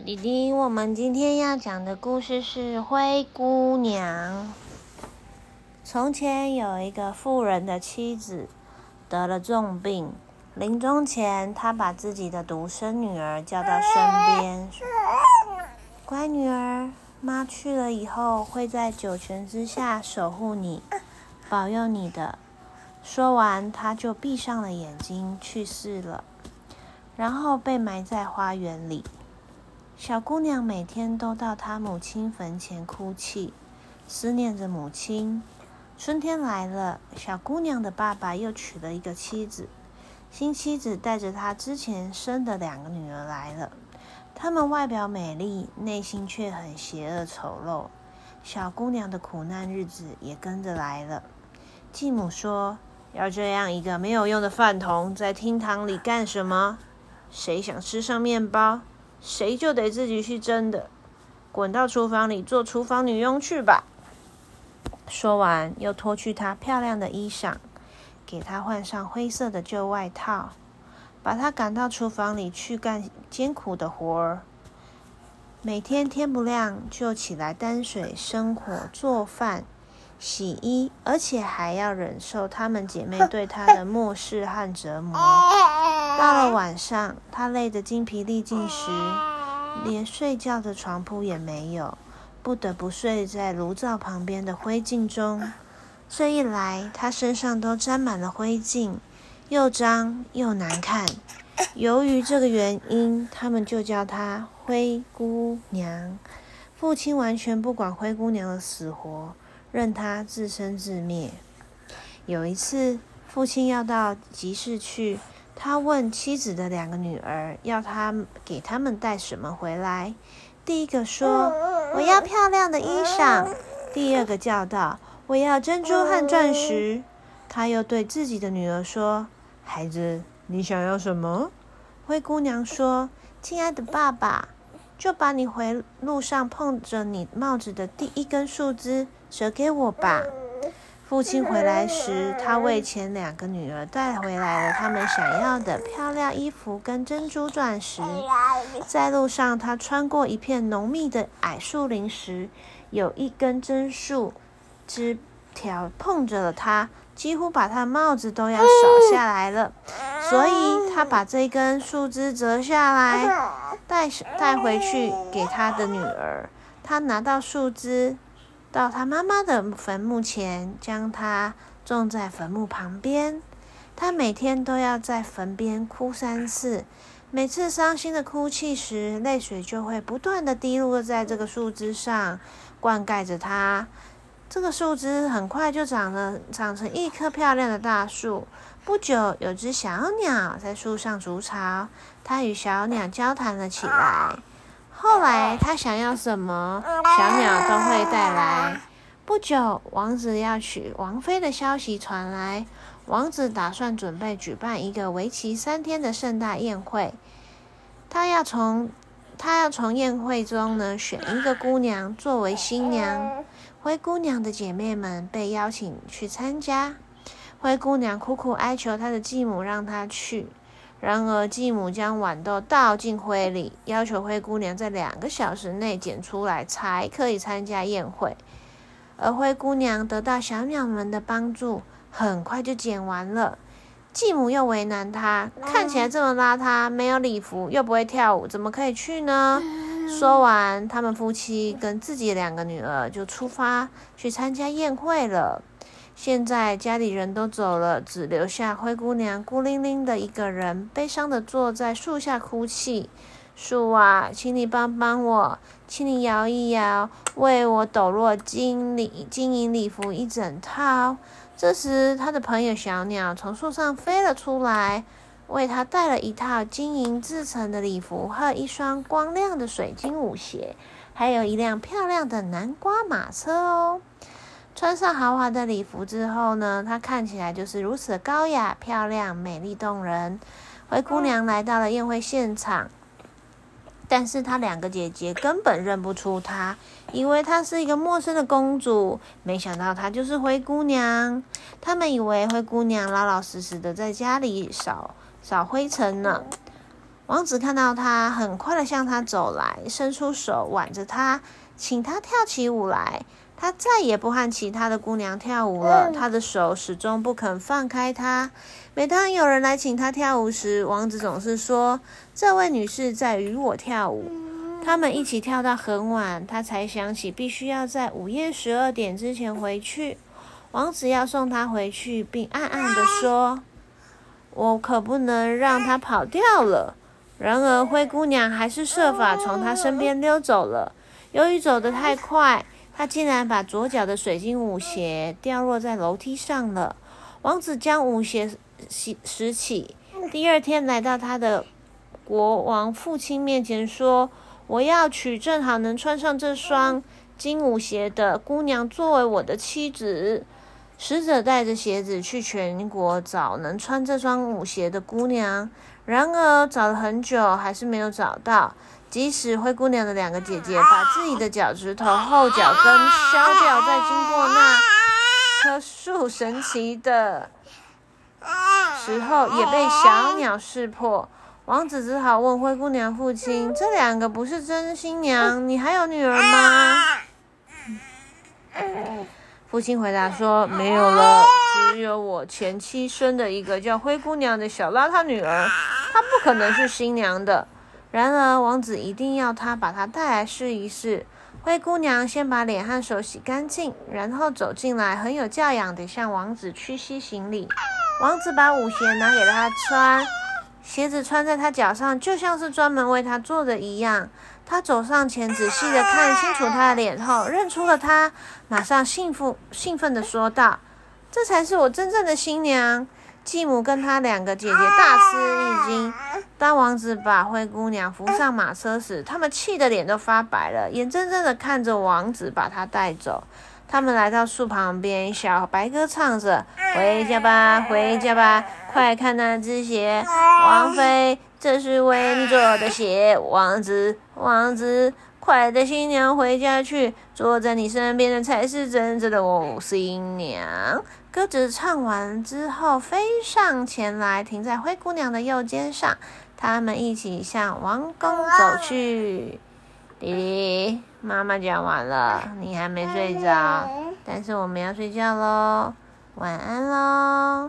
弟弟，我们今天要讲的故事是《灰姑娘》。从前有一个富人的妻子得了重病，临终前，他把自己的独生女儿叫到身边，：“乖女儿，妈去了以后会在九泉之下守护你，保佑你的。”说完，他就闭上了眼睛，去世了，然后被埋在花园里。小姑娘每天都到她母亲坟前哭泣，思念着母亲。春天来了，小姑娘的爸爸又娶了一个妻子，新妻子带着她之前生的两个女儿来了。她们外表美丽，内心却很邪恶丑陋。小姑娘的苦难日子也跟着来了。继母说：“要这样一个没有用的饭桶在厅堂里干什么？谁想吃上面包？”谁就得自己去蒸的，滚到厨房里做厨房女佣去吧。说完，又脱去她漂亮的衣裳，给她换上灰色的旧外套，把她赶到厨房里去干艰苦的活儿。每天天不亮就起来担水、生火、做饭、洗衣，而且还要忍受她们姐妹对她的漠视和折磨。到了晚上，他累得精疲力尽时，连睡觉的床铺也没有，不得不睡在炉灶旁边的灰烬中。这一来，他身上都沾满了灰烬，又脏又难看。由于这个原因，他们就叫她灰姑娘。父亲完全不管灰姑娘的死活，任她自生自灭。有一次，父亲要到集市去。他问妻子的两个女儿，要他给他们带什么回来。第一个说：“我要漂亮的衣裳。”第二个叫道：“我要珍珠和钻石。”他又对自己的女儿说：“孩子，你想要什么？”灰姑娘说：“亲爱的爸爸，就把你回路上碰着你帽子的第一根树枝折给我吧。”父亲回来时，他为前两个女儿带回来了他们想要的漂亮衣服跟珍珠钻石。在路上，他穿过一片浓密的矮树林时，有一根针树枝条碰着了他，几乎把他帽子都要扫下来了。所以，他把这根树枝折下来，带带回去给他的女儿。他拿到树枝。到他妈妈的坟墓前，将它种在坟墓旁边。他每天都要在坟边哭三次，每次伤心的哭泣时，泪水就会不断的滴落在这个树枝上，灌溉着它。这个树枝很快就长了，长成一棵漂亮的大树。不久，有只小鸟在树上筑巢，它与小鸟交谈了起来。后来，他想要什么，小鸟都会带来。不久，王子要娶王妃的消息传来，王子打算准备举办一个为期三天的盛大宴会。他要从他要从宴会中呢选一个姑娘作为新娘。灰姑娘的姐妹们被邀请去参加。灰姑娘苦苦哀求她的继母让她去。然而，继母将豌豆倒进灰里，要求灰姑娘在两个小时内捡出来，才可以参加宴会。而灰姑娘得到小鸟们的帮助，很快就捡完了。继母又为难她，看起来这么邋遢，没有礼服，又不会跳舞，怎么可以去呢？说完，他们夫妻跟自己两个女儿就出发去参加宴会了。现在家里人都走了，只留下灰姑娘孤零零的一个人，悲伤的坐在树下哭泣。树啊，请你帮帮我，请你摇一摇，为我抖落金礼金银礼服一整套。这时，他的朋友小鸟从树上飞了出来，为他带了一套金银制成的礼服和一双光亮的水晶舞鞋，还有一辆漂亮的南瓜马车哦。穿上豪华的礼服之后呢，她看起来就是如此高雅、漂亮、美丽动人。灰姑娘来到了宴会现场，但是她两个姐姐根本认不出她，以为她是一个陌生的公主。没想到她就是灰姑娘。他们以为灰姑娘老老实实的在家里扫扫灰尘呢。王子看到她，很快的向她走来，伸出手挽着她，请她跳起舞来。他再也不和其他的姑娘跳舞了，他的手始终不肯放开他。每当有人来请他跳舞时，王子总是说：“这位女士在与我跳舞。”他们一起跳到很晚，他才想起必须要在午夜十二点之前回去。王子要送她回去，并暗暗地说：“我可不能让她跑掉了。”然而，灰姑娘还是设法从他身边溜走了。由于走得太快，他竟然把左脚的水晶舞鞋掉落在楼梯上了。王子将舞鞋拾拾起，第二天来到他的国王父亲面前说：“我要娶正好能穿上这双金舞鞋的姑娘作为我的妻子。”使者带着鞋子去全国找能穿这双舞鞋的姑娘，然而找了很久还是没有找到。即使灰姑娘的两个姐姐把自己的脚趾头后脚跟削掉，再经过那棵树神奇的时候，也被小鸟识破。王子只好问灰姑娘父亲：“这两个不是真新娘？你还有女儿吗？”父亲回答说：“没有了，只有我前妻生的一个叫灰姑娘的小邋遢女儿，她不可能是新娘的。然而，王子一定要她把她带来试一试。”灰姑娘先把脸和手洗干净，然后走进来，很有教养地向王子屈膝行礼。王子把舞鞋拿给她穿，鞋子穿在她脚上，就像是专门为她做的一样。他走上前，仔细的看清楚她的脸后，认出了她，马上兴奋兴奋的说道：“这才是我真正的新娘。”继母跟她两个姐姐大吃一惊。当王子把灰姑娘扶上马车时，他们气得脸都发白了，眼睁睁的看着王子把她带走。他们来到树旁边，小白鸽唱着：“回家吧，回家吧，快看那只鞋，王妃。”这是为你做的鞋，王子，王子，快带新娘回家去。坐在你身边的才是真正的我新娘。鸽子唱完之后，飞上前来，停在灰姑娘的右肩上。他们一起向王宫走去。弟弟，妈妈讲完了，你还没睡着，但是我们要睡觉喽，晚安喽。